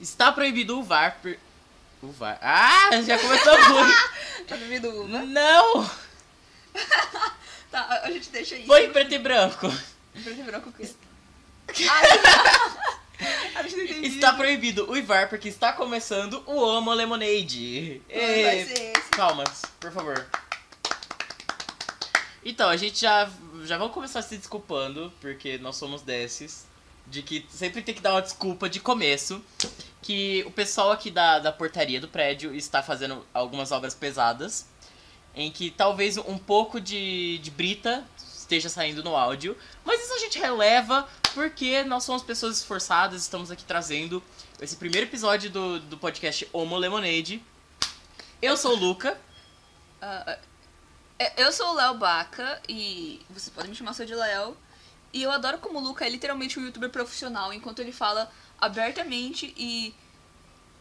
Está proibido o VAR. Per... O VAR. Ah, já começou ruim. Tá duvido uma? Não! Tá, a- gente deixa isso. Foi em preto e branco. Preto e branco o quê? A gente não entendeu. Está proibido o VAR porque está começando o Homo Lemonade. Vai Ê, ser esse. Por favor. Então, a gente já, já vamos começar se desculpando, porque nós somos desses. De que sempre tem que dar uma desculpa de começo. Que o pessoal aqui da, da portaria do prédio está fazendo algumas obras pesadas. Em que talvez um pouco de, de brita esteja saindo no áudio. Mas isso a gente releva porque nós somos pessoas esforçadas, estamos aqui trazendo esse primeiro episódio do, do podcast Homo Lemonade. Eu sou o Luca. É, eu sou o Léo Baca e você pode me chamar só de Léo. E eu adoro como o Luca é literalmente um youtuber profissional, enquanto ele fala abertamente e.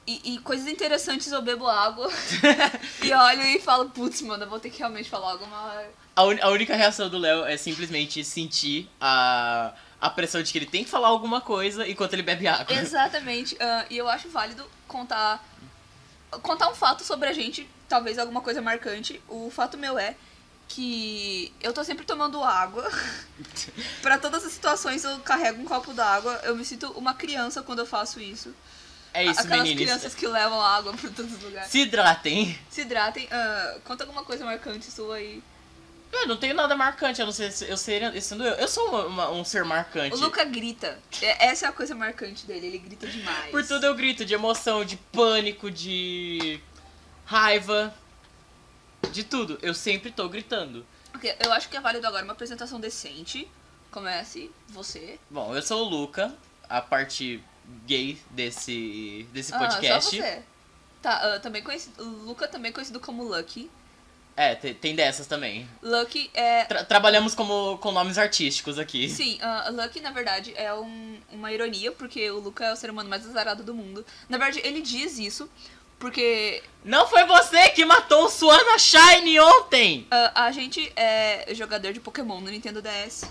E, e coisas interessantes eu bebo água e olho e falo, putz, mano, eu vou ter que realmente falar alguma. A, un- a única reação do Léo é simplesmente sentir a, a pressão de que ele tem que falar alguma coisa enquanto ele bebe água. Exatamente. ah, e eu acho válido contar. Contar um fato sobre a gente, talvez alguma coisa marcante. O fato meu é que eu tô sempre tomando água. Pra todas as situações eu carrego um copo d'água. Eu me sinto uma criança quando eu faço isso. É isso, Aquelas meninos. crianças que levam água pra todos os lugares. Se hidratem. Se hidratem. ah, conta alguma coisa marcante sua aí. Eu não tenho nada marcante, a não ser eu sendo eu. Eu sou uma- uma- um ser marcante. O Luca grita. É- Essa é a coisa marcante dele. Ele grita demais. Por tudo eu grito de emoção, de pânico, de raiva. De tudo. Eu sempre tô gritando. Ok, eu acho que é válido agora uma apresentação decente. Comece, você. Bom, eu sou o Luca, a parte gay desse, desse Ah, podcast. só você. Tá, ah, também conhecido. Luca também conhecido como Lucky. É, te- tem dessas também. Lucky é. Tra- trabalhamos como, com nomes artísticos aqui. Sim, ah, Lucky, na verdade, é um- uma ironia, porque o Luca é o ser humano mais azarado do mundo. Na verdade, ele diz isso porque Não foi você que matou o Suana Shine ontem! ah, a gente é jogador de Pokémon no Nintendo DS.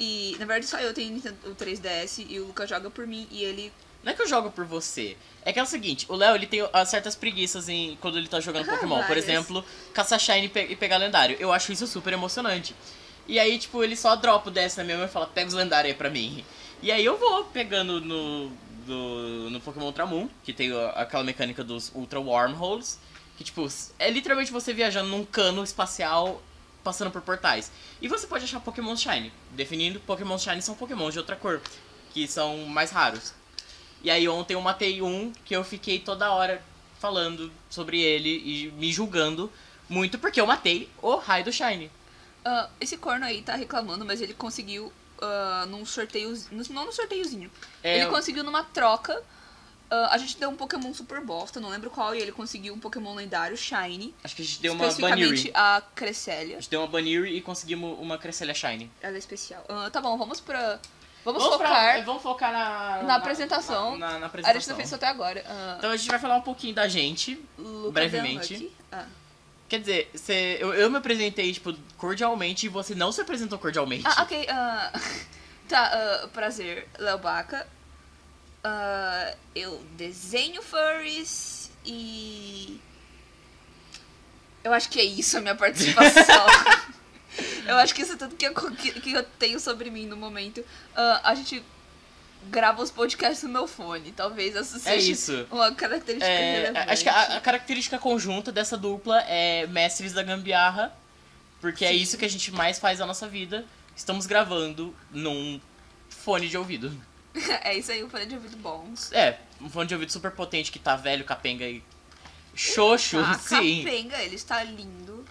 E, na verdade, só eu tenho Nintendo, o 3DS e o Luca joga por mim e ele. Não é que eu jogo por você. É que é o seguinte, o Léo ele tem ah, certas preguiças em, quando ele tá jogando Ah, Pokémon. Por várias. exemplo, caçar Shine e, pe- e pegar lendário. Eu acho isso super emocionante. E aí, tipo, ele só dropa o DS na minha mão e fala, pega os lendários aí pra mim. E aí eu vou pegando no, do- no Pokémon Ultramon, que tem aquela mecânica dos Ultra Wormholes. Que, tipo, é literalmente você viajando num cano espacial passando por portais. E você pode achar Pokémon Shine. Definindo, Pokémon Shine são Pokémon de outra cor, que são mais raros. E aí ontem eu matei um que eu fiquei toda hora falando sobre ele e me julgando muito porque eu matei o raio do Shine. Ah, esse corno aí tá reclamando, mas ele conseguiu ah, num sorteio. Não num sorteiozinho. É, ele conseguiu numa troca. ah, a gente deu um Pokémon super bosta, não lembro qual, e ele conseguiu um Pokémon lendário, Shiny. Acho que a gente deu uma especificamente Baniri. a A Cresselia. gente deu uma Baniri e conseguimos uma Cresselia Shine. Ela é especial. Ah, tá bom, vamos pra. Vamos, pra- focar vamos focar na, na apresentação. Na, na- na A gente apresentação. não fez isso até agora. Ah, Então a gente vai falar um pouquinho da gente. Luca brevemente. Ah. Quer dizer, você, eu, eu me apresentei, tipo, cordialmente e você não se apresentou cordialmente. Ah, ok. ah, tá, ah, prazer, Léo Baca. Ah, eu desenho furries e. Eu acho que é isso a minha participação. eu acho que isso é tudo que eu, que, eu tenho sobre mim no momento. A gente grava os podcasts no meu fone. Talvez essa seja É isso. uma característica É, relevante. acho que a, a característica conjunta dessa dupla é mestres da gambiarra, porque é Sim. isso que a gente mais faz na nossa vida. Estamos gravando num fone de ouvido. é isso aí, um fone de ouvido bons. É, um fone de ouvido super potente que tá velho, capenga e xoxo, Tá, sim. capenga, ele está lindo.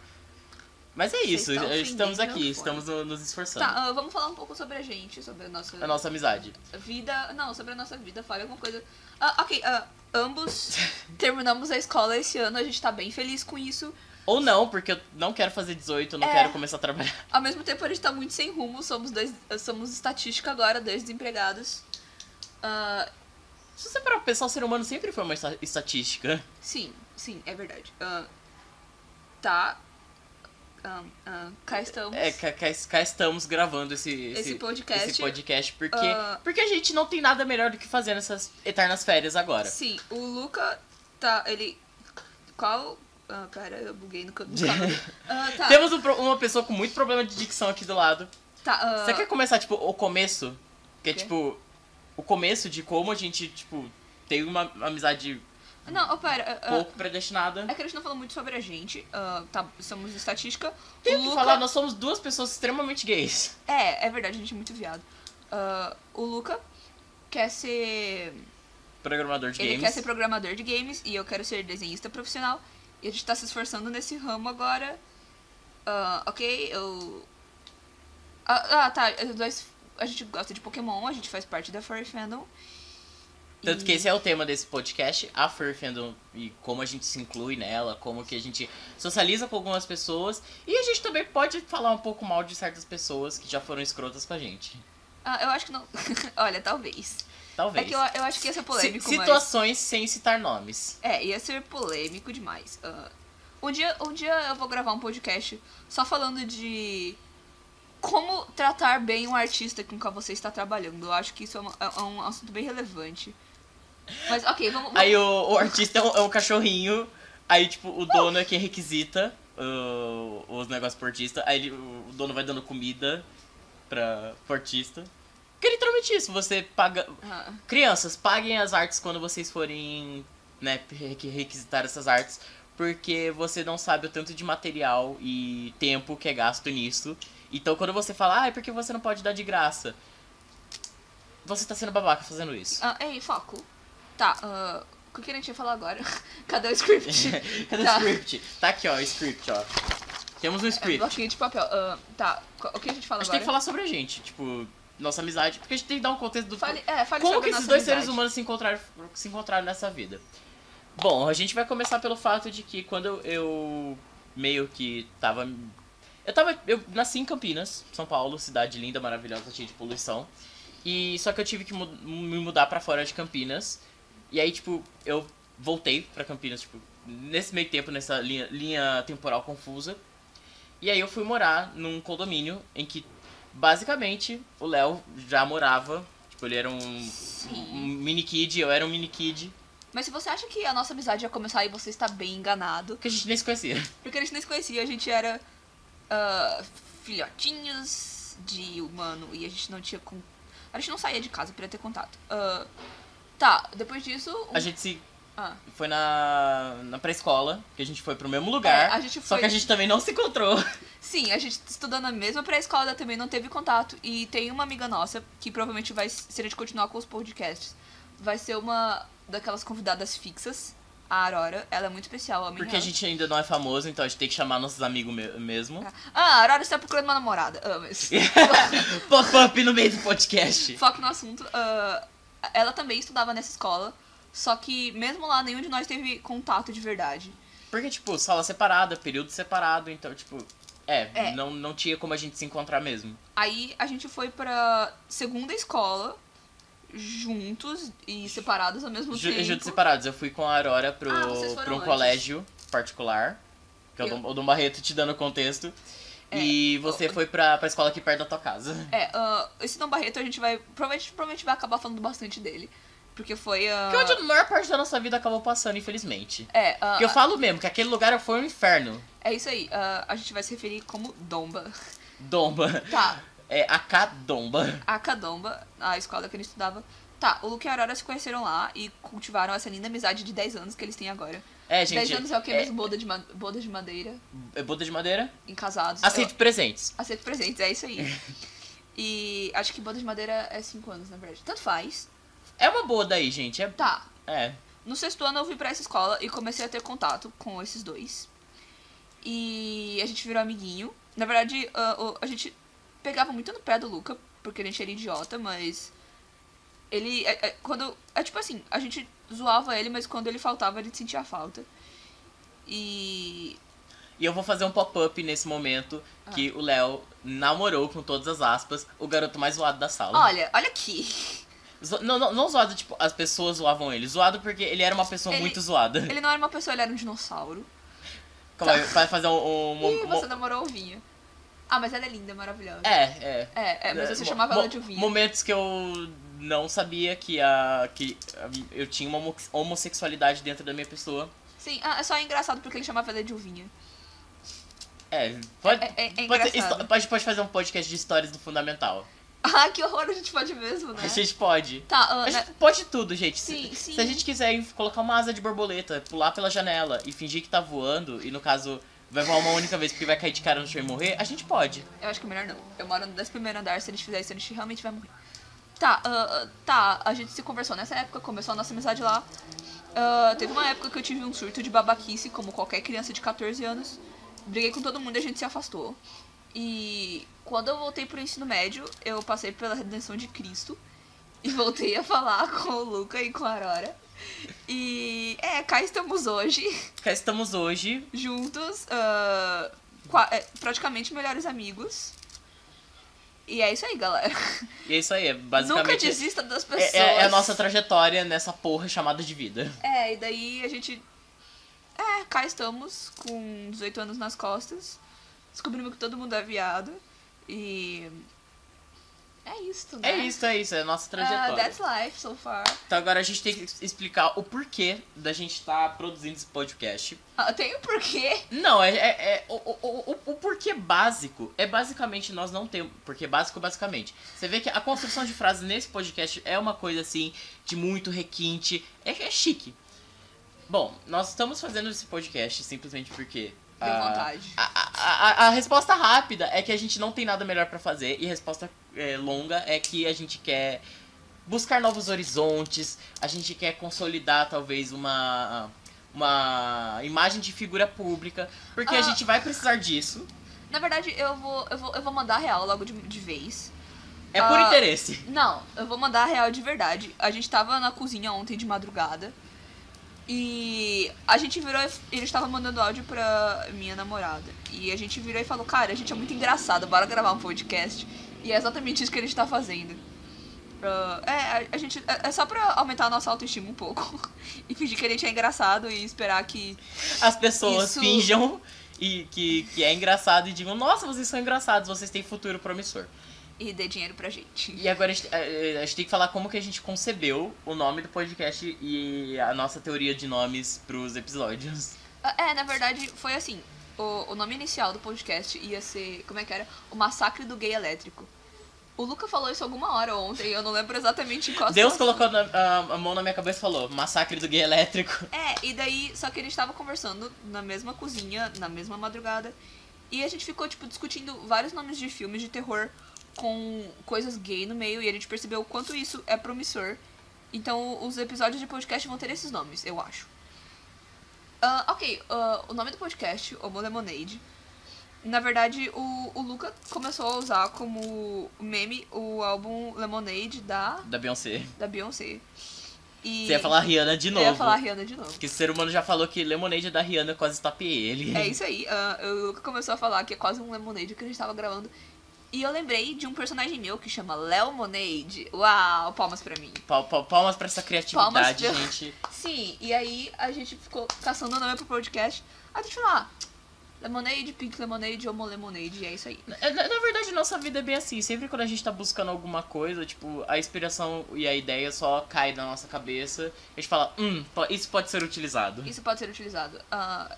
Mas é isso, estão estamos aqui, estamos no- nos esforçando. Tá, ah, vamos falar um pouco sobre a gente, sobre a nossa, A nossa amizade. vida. Não, sobre a nossa vida, fale alguma coisa. Ah, ok, ah, ambos terminamos a escola esse ano, a gente tá bem feliz com isso. Ou não, porque eu não quero fazer 18, eu não É. quero começar a trabalhar. Ao mesmo tempo, a gente tá muito sem rumo, somos dois. Somos estatística agora, dois desempregados. Se você parar pra pensar, o ser humano sempre foi uma esta- estatística. sim, sim, é verdade. Tá. Ah, ah, cá estamos. É, cá, cá- cá estamos gravando esse, Esse podcast. esse podcast porque, Ah. porque a gente não tem nada melhor do que fazer nessas eternas férias agora. Sim, o Luca tá. Ele. Qual. Ah, pera, eu buguei no canto. Ah, tá. Temos um uma pessoa com muito problema de dicção aqui do lado. tá ah, Você quer começar, tipo, o começo? Que é, tipo, o começo de como a gente, tipo, tem uma amizade Não, oh, pera. ah, pouco predestinada. É que a gente não falou muito sobre a gente. ah, tá, somos estatística. Tem que Luca... falar, nós somos duas pessoas extremamente gays. É, é verdade, a gente é muito viado. Ah, o Luca quer ser. Programador de Ele games. quer ser programador de games e eu quero ser desenhista profissional. E a gente tá se esforçando nesse ramo agora. Ah, ok, eu. Ah, ah, tá. dois- a gente gosta de Pokémon, a gente faz parte da Furry Fandom. Tanto que esse é o tema desse podcast, a Furry Fandom, e como a gente se inclui nela, como que a gente socializa com algumas pessoas. E a gente também pode falar um pouco mal de certas pessoas que já foram escrotas com a gente. Ah, eu acho que não. Olha, talvez. Talvez. É que eu, eu acho que ia ser polêmico, Si- mas. Situações sem citar nomes. É, ia ser polêmico demais. Ah, um, dia, um dia eu vou gravar um podcast só falando de como tratar bem um artista com quem você está trabalhando. Eu acho que isso é, uma- é um assunto bem relevante. Mas, ok, vamos. vamos- Aí o, o artista é um, é um cachorrinho, aí tipo, o dono é quem requisita uh, os negócios pro artista, aí ele- o dono vai dando comida pra, pro artista. Que é literalmente isso, você paga. Ah, Crianças, paguem as artes quando vocês forem, né, requi- requisitar essas artes, porque você não sabe o tanto de material e tempo que é gasto nisso. Então quando você fala, ah, é porque você não pode dar de graça. Você tá sendo babaca fazendo isso. ah, ei, foco. Tá, ah, o que a gente ia falar agora? Cadê o script? Cadê Tá. o script? Tá aqui, ó, o script, ó. Temos um É, script. bloquinho de papel. Ah, tá, o que a gente fala A gente agora? tem que falar sobre a gente, tipo, nossa amizade, porque a gente tem que dar um contexto do Fale, é, fale como que esses dois amizade. seres humanos se encontraram, se encontraram nessa vida. Bom, a gente vai começar pelo fato de que quando eu meio que tava eu tava eu nasci em Campinas, São Paulo, cidade linda, maravilhosa, cheia de poluição. E só que eu tive que me mudar pra fora de Campinas. E aí, tipo, eu voltei pra Campinas, tipo, nesse meio tempo, nessa linha, linha temporal confusa. E aí eu fui morar num condomínio em que, basicamente, o Léo já morava. Tipo, ele era um, um mini kid, eu era um mini kid, Mas se você acha que a nossa amizade ia começar e você está bem enganado, que a gente nem se conhecia. Porque a gente nem se conhecia, a gente era ah, filhotinhos de humano e a gente não tinha. Con... A gente não saía de casa pra ter contato. Ah, tá, depois disso. um- A gente se ah, foi na, na pré-escola, que a gente foi pro mesmo lugar. É, a gente Só foi- que a gente também não se encontrou. sim, a gente estudando na mesma pré-escola também não teve contato. E tem uma amiga nossa que provavelmente vai, se a gente continuar com os podcasts, vai ser uma daquelas convidadas fixas. A Aurora, ela é muito especial, a minha. Porque a gente ainda não é famoso, então a gente tem que chamar nossos amigos me- mesmo. Ah, a Aurora está procurando uma namorada. Ah, mas... Pop-up no meio do podcast. Foco no assunto. ah, ela também estudava nessa escola, só que mesmo lá nenhum de nós teve contato de verdade. Porque, tipo, sala separada, período separado, então, tipo. É, É. Não, não tinha como a gente se encontrar mesmo. Aí a gente foi pra segunda escola, juntos e separados ao mesmo Ju- tempo. Juntos separados. Eu fui com a Aurora pro, Ah, pra um antes. colégio particular. Que é o Eu- Dom, o Dom Barreto te dando contexto. É, e você foi pra, pra escola aqui perto da tua casa. É, ah, esse Dom Barreto a gente vai. Provavelmente, provavelmente vai acabar falando bastante dele. Porque foi a. Que onde a maior parte da nossa vida acabou passando, infelizmente. É, Porque eu falo mesmo que aquele lugar foi um inferno. é isso aí. ah, a gente vai se referir como Domba. Domba. Tá, É a Cadomba. a Cadomba, a escola que ele estudava. Tá, o Luke e a Aurora se conheceram lá e cultivaram essa linda amizade de 10 anos que eles têm agora. É, 10 gente. anos é o que mesmo? Boda de, ma- boda de madeira, É boda de madeira? em casados. Aceito presentes. Eu- aceito presentes, é isso aí. e acho que boda de madeira é 5 anos, na verdade. Tanto faz. É uma boda aí, gente. É. Tá, é. no sexto ano eu fui pra essa escola e comecei a ter contato com esses dois. E a gente virou amiguinho. Na verdade, ah, o- a gente pegava muito no pé do Luca, porque a gente era idiota, mas. Ele. é- é- quando. É tipo assim, a gente zoava ele, mas quando ele faltava, a gente sentia falta. E. E eu vou fazer um pop-up nesse momento que o Léo namorou, com todas as aspas, o garoto mais zoado da sala. Olha, olha aqui. Zo- não, não, não zoado, tipo, as pessoas zoavam ele. Zoado porque ele era uma pessoa Ele- muito zoada. Ele não era uma pessoa, ele era um dinossauro. Calma aí, vai fazer um. um, Ih, um- você namorou a Ovinha. Ah, mas ela é linda, maravilhosa. É, é. É, é, mas você Mo- chamava ela de Ovinha. Momentos que eu não sabia que, a, que eu tinha uma homo- homossexualidade dentro da minha pessoa. Sim, ah, é só engraçado porque ele chamava ela de Ovinha. É, pode, É- é- é pode, ter pode, pode fazer um podcast de histórias do Fundamental. Ah, que horror, a gente pode mesmo, né? A gente pode. Tá, ah, A né? gente pode tudo, gente. Sim, se, sim. se a gente quiser colocar uma asa de borboleta, pular pela janela e fingir que tá voando, e no caso vai voar uma única vez porque vai cair de cara no chão e morrer, a gente pode. Eu acho que é melhor não. Eu moro no 11 primeiro andar, se a gente fizer isso, a gente realmente vai morrer. Tá, ah, tá, a gente se conversou nessa época, começou a nossa amizade lá. Ah, teve uma época que eu tive um surto de babaquice, como qualquer criança de 14 anos. Briguei com todo mundo e a gente se afastou. E quando eu voltei pro ensino médio, eu passei pela redenção de Cristo. E voltei a falar com o Luca e com a Aurora. E é, cá estamos hoje, Cá estamos hoje. juntos, é, praticamente melhores amigos. E é isso aí, galera. E é isso aí, é basicamente. Nunca desista das pessoas. é, é- é a nossa trajetória nessa porra chamada de vida. É, e daí a gente. É, cá estamos, com 18 anos nas costas. Descobrimos que todo mundo é viado. E. É isso, né? É isso, é isso, é a nossa Uh, trajetória. that's life so far. Então agora a gente tem que explicar o porquê da gente estar produzindo esse podcast. Ah, tem um porquê. Não, é, é- é- o, o, o, o porquê básico é basicamente nós não temos. Porquê básico, basicamente. Você vê que a construção de frases nesse podcast é uma coisa assim, de muito requinte. É, é chique. Bom, nós estamos fazendo esse podcast simplesmente porque. Deu ah, vontade. A, a, a- a resposta rápida é que a gente não tem nada melhor pra fazer. E a resposta é, longa é que a gente quer buscar novos horizontes. A gente quer consolidar talvez uma. Uma imagem de figura pública. Porque a Ah. gente vai precisar disso. Na verdade, eu vou, eu vou, eu vou mandar a real logo de, de vez. É por Ah. interesse. Não, eu vou mandar a real de verdade. A gente tava na cozinha ontem de madrugada. E a gente virou. Ele estava mandando áudio pra minha namorada. E a gente virou e falou: Cara, a gente é muito engraçado, bora gravar um podcast. E é exatamente isso que a gente tá fazendo. Ah, é, a, a gente. É, é só pra aumentar a nossa autoestima um pouco. e fingir que a gente é engraçado e esperar que. As pessoas Isso- finjam e que, que é engraçado e digam, nossa, vocês são engraçados, vocês têm futuro promissor. E dê dinheiro pra gente. E agora a gente, eh, a gente tem que falar como que a gente concebeu o nome do podcast e a nossa teoria de nomes pros episódios. Ah, É, na verdade, foi assim. O, o nome inicial do podcast ia ser. Como é que era? O Massacre do Gay Elétrico. O Luca falou isso alguma hora ontem, eu não lembro exatamente em qual Deus situação. colocou na- a, a mão na minha cabeça e falou, massacre do gay elétrico. É, e daí, só que a gente tava conversando na mesma cozinha, na mesma madrugada, e a gente ficou, tipo, discutindo vários nomes de filmes de terror com coisas gay no meio, e a gente percebeu o quanto isso é promissor. Então, os episódios de podcast vão ter esses nomes, eu acho. Ah, ok, ah, o nome do podcast, Homo Lemonade. Na verdade, o, o Luca começou a usar como meme o álbum Lemonade da, Da Beyoncé. da Beyoncé. E Você ia falar Rihanna de novo. Eu ia falar Rihanna de novo. Que o ser humano já falou que Lemonade da Rihanna, quase tapeei ele. É isso aí. ah, o Luca começou a falar que é quase um Lemonade que a gente tava gravando. E eu lembrei de um personagem meu que chama Lemonade. Uau, palmas pra mim. Pal- pal- Palmas pra essa criatividade, pra- gente. Sim, e aí a gente ficou caçando o nome pro podcast. Aí a gente falou, ah, Lemonade, Pink Lemonade, Homo Lemonade, e é isso aí. Na, na verdade, nossa vida é bem assim. Sempre quando a gente tá buscando alguma coisa, tipo, a inspiração e a ideia só cai na nossa cabeça. A gente fala, hum, isso pode ser utilizado. Isso pode ser utilizado. Ah,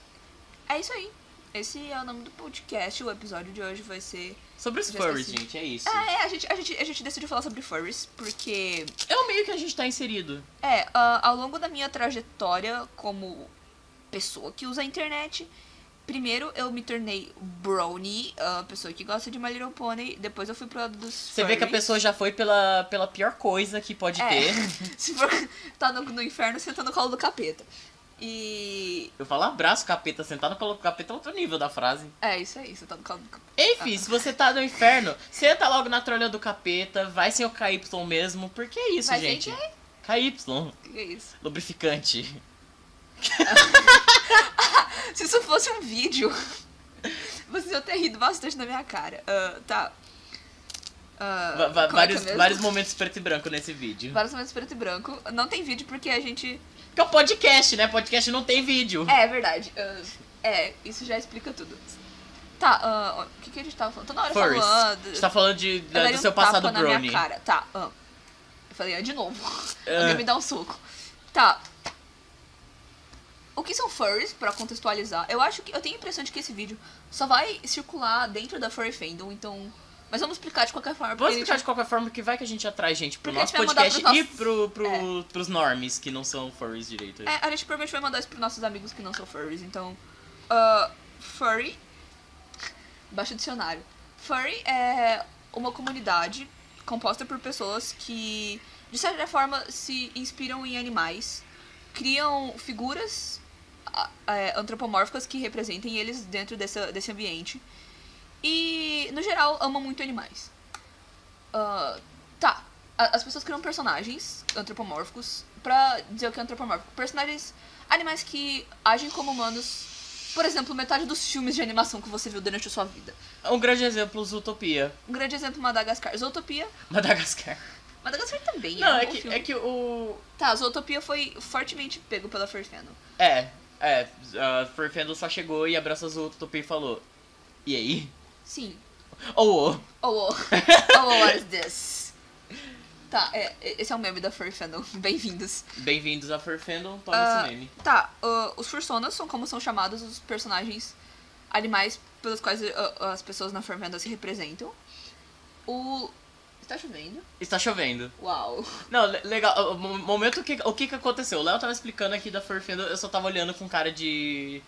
é isso aí. Esse é o nome do podcast. O episódio de hoje vai ser. Sobre os furries, gente, é isso. Ah, é, a gente, a, gente, a gente decidiu falar sobre furries, porque É o meio que a gente tá inserido. É, ah, ao longo da minha trajetória como pessoa que usa a internet, primeiro eu me tornei brownie, a pessoa que gosta de My Little Pony, depois eu fui pro lado dos Você vê que a pessoa já foi pela, pela pior coisa que pode É. ter. Se for tá no, no inferno, senta no colo do capeta. E... Eu falo abraço, capeta, sentar no colo do capeta é outro nível da frase. É, isso aí, você tá no colo do capeta. Enfim, se você tá no inferno, senta logo na trolha do capeta, vai sem o KY mesmo, porque é isso, Vai gente. KY, Que é isso? lubrificante. Se isso fosse um vídeo, vocês iam ter rido bastante da minha cara. Ah, tá. Va- como é é vários, vários momentos preto e branco nesse vídeo. Vários momentos preto e branco. Não tem vídeo porque a gente Que é um podcast, né? Podcast não tem vídeo. É, é verdade. Ah, É, isso já explica tudo. Tá, ah, o que, que a gente tava falando? Tô na hora Furries. falando. A gente tá falando de, da- do um seu passado tapa na brony. minha cara. Tá, ah. Eu falei, ah, de novo. Ah. Alguém me dá um soco. Tá. O que são furries, pra contextualizar? Eu acho que. Eu tenho a impressão de que esse vídeo só vai circular dentro da Furry Fandom, então. Mas vamos explicar de qualquer forma. A explicar gente- de qualquer forma que vai que a gente atrai gente pro Porque nosso podcast pros e nossos- pro, pro, pros normies que não são furries direito. É, a gente provavelmente vai mandar isso pros nossos amigos que não são furries, então. ah, furry. Baixa o dicionário. Furry é uma comunidade composta por pessoas que, de certa forma, se inspiram em animais, criam figuras ah, é, antropomórficas que representem eles dentro dessa, desse ambiente. E, no geral, amam muito animais. Ah, tá. As pessoas criam personagens antropomórficos pra dizer o que é antropomórfico. Personagens, animais que agem como humanos. Por exemplo, metade dos filmes de animação que você viu durante a sua vida. Um grande exemplo, Zootopia. Um grande exemplo, Madagascar. Zootopia. Madagascar. Madagascar também Não, é bom que, filme. é que o. Tá, Zootopia foi fortemente pego pela Fandom. É, é. A Furfendo só chegou e abraçou a Zootopia e falou. E aí? Sim. Oh, oh. Oh, oh. oh, what is this? Tá, é, esse é o meme da Furry Fandom. Bem-vindos. Bem-vindos a Furfandom, toma Ah, esse meme. Tá, ah, os fursonas são como são chamados os personagens animais pelos quais ah, as pessoas na Furfandom se representam. O... Está chovendo? Está chovendo. Uau. Não, le- legal. O mo- momento que. O que que aconteceu? O Léo tava explicando aqui da Furfendo, eu só tava olhando com cara de.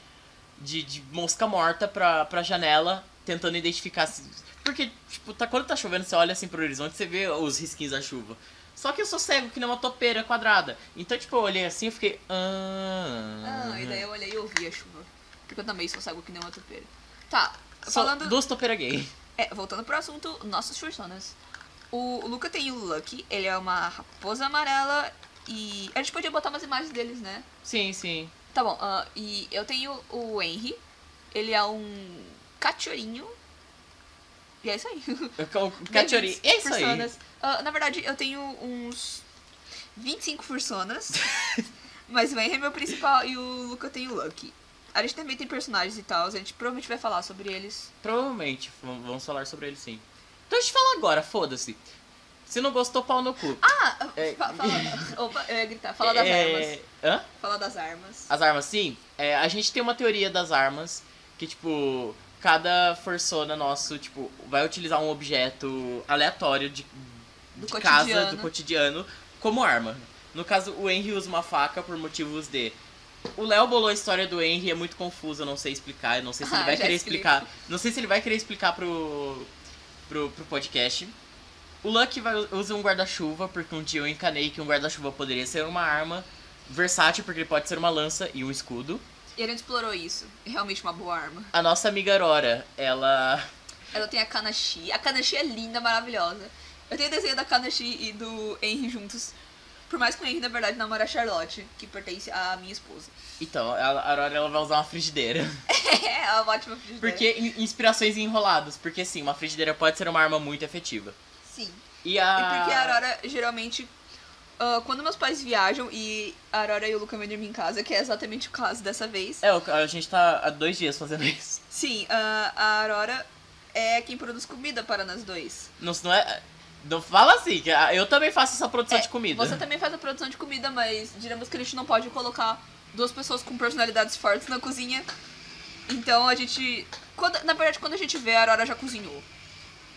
de, de mosca morta pra, pra janela, tentando identificar. se- Porque, tipo, tá, quando tá chovendo, você olha assim pro horizonte, você vê os risquinhos da chuva. Só que eu sou cego, que nem uma topeira quadrada. Então, tipo, eu olhei assim e fiquei. Ah, Ah, e daí eu olhei e ouvi a chuva. Porque eu também sou cego que nem uma topeira. Tá, Só falando... duas topeiras gay. É, voltando pro assunto, nossos fursonas. O Luca tem o Lucky, ele é uma raposa amarela e... A gente podia botar umas imagens deles, né? Sim, sim. Tá bom, ah, e eu tenho o Henry, ele é um cachorrinho. E é isso aí. O Cachori. É isso aí. Ah, na verdade, eu tenho uns 25 fursonas. mas o Henry é meu principal e o Luca tem o Lucky. A gente também tem personagens e tal, a gente provavelmente vai falar sobre eles. Provavelmente, vamos falar sobre ele sim. Então a gente fala agora, foda-se. Se não gostou, pau no cu. Ah, É. fa- fala. Opa, eu ia gritar. Fala das É, armas. Hã? Fala das armas. As armas, sim. É, a gente tem uma teoria das armas que, tipo, cada forsona nosso, tipo, vai utilizar um objeto aleatório de, Do de cotidiano. casa, do cotidiano, como arma. No caso, o Henry usa uma faca por motivos de. O Léo bolou a história do Henry, é muito confusa, eu não sei explicar, eu não sei se ele vai querer explico. explicar. Não sei se ele vai querer explicar pro, pro, pro podcast. O Lucky vai, usa um guarda-chuva, porque um dia eu encanei que um guarda-chuva poderia ser uma arma versátil, porque ele pode ser uma lança e um escudo. E a gente explorou isso. É realmente uma boa arma. A nossa amiga Aurora, ela. Ela tem a Kanashi. A Kanashi é linda, maravilhosa. Eu tenho desenho da Kanashi e do Henry juntos. Por mais que o Henry, na verdade, namora a Charlotte, que pertence à minha esposa. Então, a Aurora ela vai usar uma frigideira. É uma ótima frigideira. Porque in- inspirações enroladas. Porque sim, uma frigideira pode ser uma arma muito efetiva. Sim. E a. E porque a Aurora, geralmente, ah, quando meus pais viajam e a Aurora e o Luca vêm dormir em casa, que é exatamente o caso dessa vez. É, a gente tá há dois dias fazendo isso. Sim, ah, a Aurora é quem produz comida para nós dois. Não, não é. Não fala assim, que a- eu também faço essa produção É, de comida. Você também faz a produção de comida, mas digamos que a gente não pode colocar duas pessoas com personalidades fortes na cozinha. Então a gente. Quando, na verdade, quando a gente vê, a Aurora já cozinhou.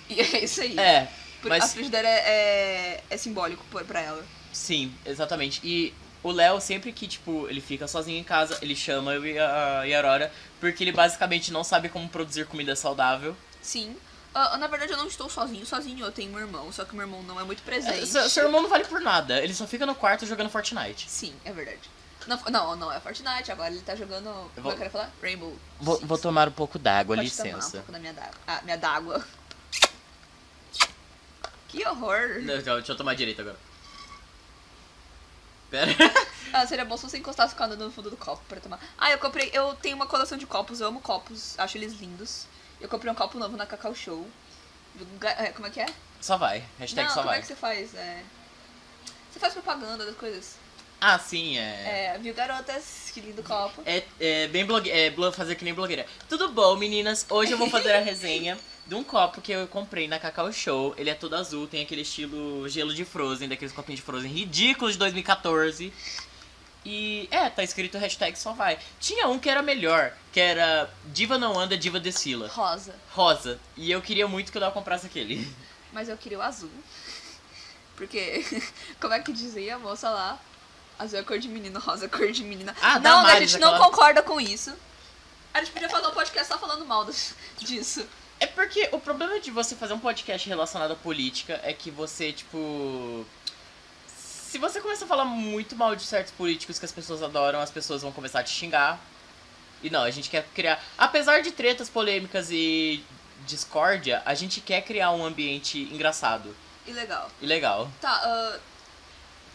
E é isso aí. É, Por- mas A frigideira é, é, é simbólico pra ela. Sim, exatamente. E o Léo, sempre que, tipo, ele fica sozinho em casa, ele chama eu e a, e a Aurora, porque ele basicamente não sabe como produzir comida saudável. Sim. Ah, na verdade, eu não estou sozinho. Sozinho eu tenho um irmão, só que meu irmão não é muito É, presente. seu, seu irmão não vale por nada, ele só fica no quarto jogando Fortnite. Sim, é verdade. Não, não, não é Fortnite, agora ele tá jogando. Como vou- eu quero falar? Rainbow. Vou, Six. vou tomar um pouco d'água, Pode tomar um licença. pouco da minha d'água. Ah, minha d'água. Que horror. Não, deixa eu tomar direito agora. Pera. Ah, seria bom se você encostasse o cano no fundo do copo pra tomar. Ah, eu comprei. Eu tenho uma coleção de copos, eu amo copos, acho eles lindos. Eu comprei um copo novo na Cacau Show. É, Como é que é? Só vai. Hashtag Não, só como vai. é que você faz? É... Você faz propaganda das coisas. Ah, sim, é. É, viu, garotas? Que lindo copo. É, é bem blogue... é fazer que nem blogueira. Tudo bom, meninas? Hoje eu vou fazer a resenha de um copo que eu comprei na Cacau Show. Ele é todo azul, tem aquele estilo gelo de Frozen, daqueles copinhos de Frozen ridículos de 2014. E é, tá escrito hashtag só vai. Tinha um que era melhor, que era Diva não anda, Diva desfila. Rosa. Rosa. E eu queria muito que o Léo comprasse aquele. Mas eu queria o azul. Porque, como é que dizia a moça lá? Azul é cor de menino, rosa é cor de menina. Ah, não, a gente não aquela- concorda com isso. A gente podia fazer um podcast só falando mal disso. É porque o problema de você fazer um podcast relacionado à política é que você, tipo. Se você começar a falar muito mal de certos políticos que as pessoas adoram, as pessoas vão começar a te xingar. E não, a gente quer criar. Apesar de tretas polêmicas e discórdia, a gente quer criar um ambiente engraçado E legal. e legal. Tá, ah,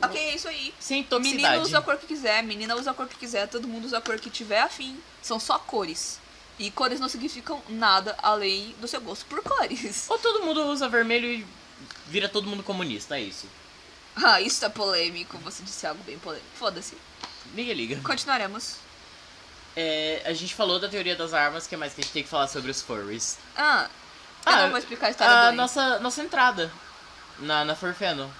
ok, é isso aí. Sem Menino toxicidade. usa a cor que quiser, menina usa a cor que quiser, todo mundo usa a cor que tiver afim. São só cores. E cores não significam nada além do seu gosto por cores. Ou todo mundo usa vermelho e vira todo mundo comunista, é isso. Ah, isso é polêmico. Você disse algo bem polêmico. Foda-se. Ninguém liga. Continuaremos. É, a gente falou da teoria das armas, que mais que a gente tem que falar sobre os furries? Ah, eu Ah, não vou explicar a história a nossa, nossa entrada na, na Furfeno.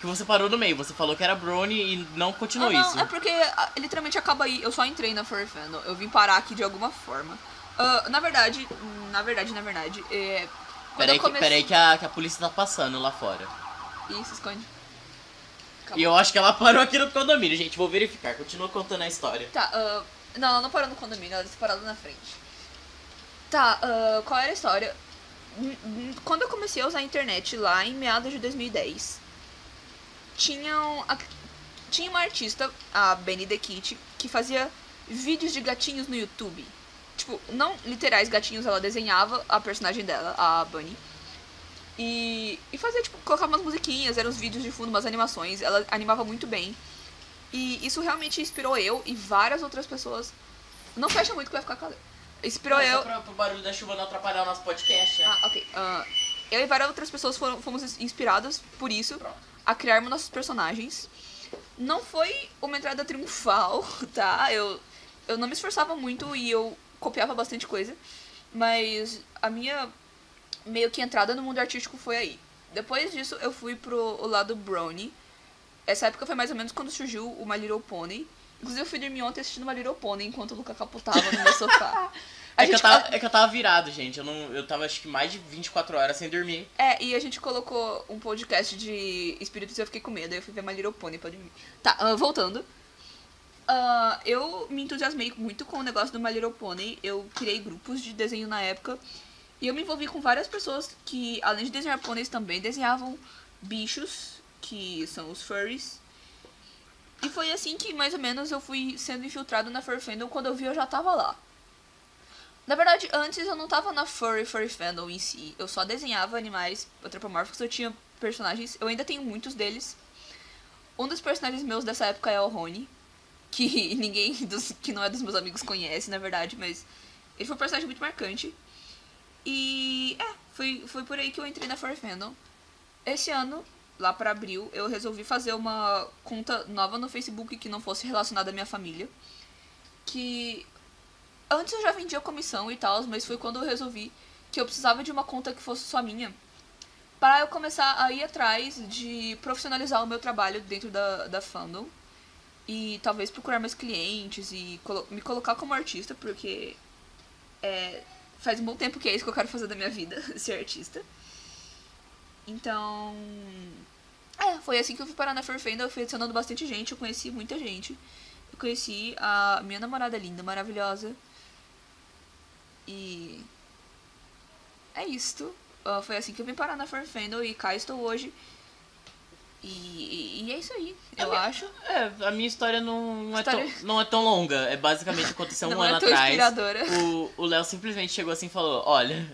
Que você parou no meio, você falou que era Brony e não continuou ah, não, isso. é porque ah, literalmente acaba aí. Eu só entrei na Furry Fandom. Eu vim parar aqui de alguma forma. Ah, na verdade, na verdade, na verdade, é. Peraí, eu que, comecei... peraí que, a, que a polícia tá passando lá fora. Ih, se esconde. E eu acho que ela parou aqui no condomínio, gente. Vou verificar. Continua contando a história. Tá, ah, não, ela não parou no condomínio, ela disse parada na frente. Tá, ah, qual era a história? Quando eu comecei a usar a internet lá em meados de 2010, tinham a- tinha uma artista, a Benny the Kit, que fazia vídeos de gatinhos no YouTube. Tipo, não literais gatinhos, ela desenhava a personagem dela, a Bunny. E, e fazia, tipo, colocava umas musiquinhas, eram uns vídeos de fundo, umas animações. Ela animava muito bem. E isso realmente inspirou eu e várias outras pessoas. Não fecha muito que vai ficar calor. Inspirou eu. Pra, pro barulho da chuva não atrapalhar o nosso podcast, né? Ah, ok. Ah, eu e várias outras pessoas foram, fomos inspiradas por isso Pronto. a criarmos nossos personagens. Não foi uma entrada triunfal, tá? Eu, eu não me esforçava muito e eu copiava bastante coisa. Mas a minha meio que entrada no mundo artístico foi aí. Depois disso, eu fui pro o lado Brownie. Essa época foi mais ou menos quando surgiu o My Little Pony. Inclusive, eu fui dormir ontem assistindo My Little Pony enquanto o Luca capotava no meu sofá. É que, eu gente- tava, é que eu tava virado, gente. Eu, não, eu tava acho que mais de 24 horas sem dormir. É, e a gente colocou um podcast de espíritos e eu fiquei com medo. Aí eu fui ver My Little Pony pra dormir. Tá, ah, voltando. Ah, eu me entusiasmei muito com o negócio do My Little Pony. Eu criei grupos de desenho na época. E eu me envolvi com várias pessoas que, além de desenhar pôneis, também desenhavam bichos, que são os furries. E foi assim que, mais ou menos, eu fui sendo infiltrado na Furry Fandom. Quando eu vi, eu já tava lá. Na verdade, antes eu não tava na Furry Furry Fandom em si. Eu só desenhava animais antropomórficos, eu tinha personagens. Eu ainda tenho muitos deles. Um dos personagens meus dessa época é o Rony. Que ninguém dos, que não é dos meus amigos conhece, na verdade, mas ele foi um personagem muito marcante. E é, foi, foi por aí que eu entrei na Furry Fandom. Esse ano, lá pra abril, eu resolvi fazer uma conta nova no Facebook que não fosse relacionada à minha família. Que antes eu já vendia comissão e tal, mas foi quando eu resolvi que eu precisava de uma conta que fosse só minha. Para eu começar a ir atrás de profissionalizar o meu trabalho dentro da, da fandom. E talvez procurar mais clientes e colo- me colocar como artista, porque é, faz um bom tempo que é isso que eu quero fazer da minha vida, ser artista. Então. É, foi assim que eu fui parar na Furfenda, eu fui adicionando bastante gente, eu conheci muita gente. Eu conheci a minha namorada linda, maravilhosa. E. É isto. Ah, foi assim que eu vim parar na Furfenda e cá estou hoje. E, e- é isso aí, eu minha- acho. É, a minha história não, História- É, tão, não é tão longa. É basicamente aconteceu um Não ano é atrás. O Léo simplesmente chegou assim e falou: Olha,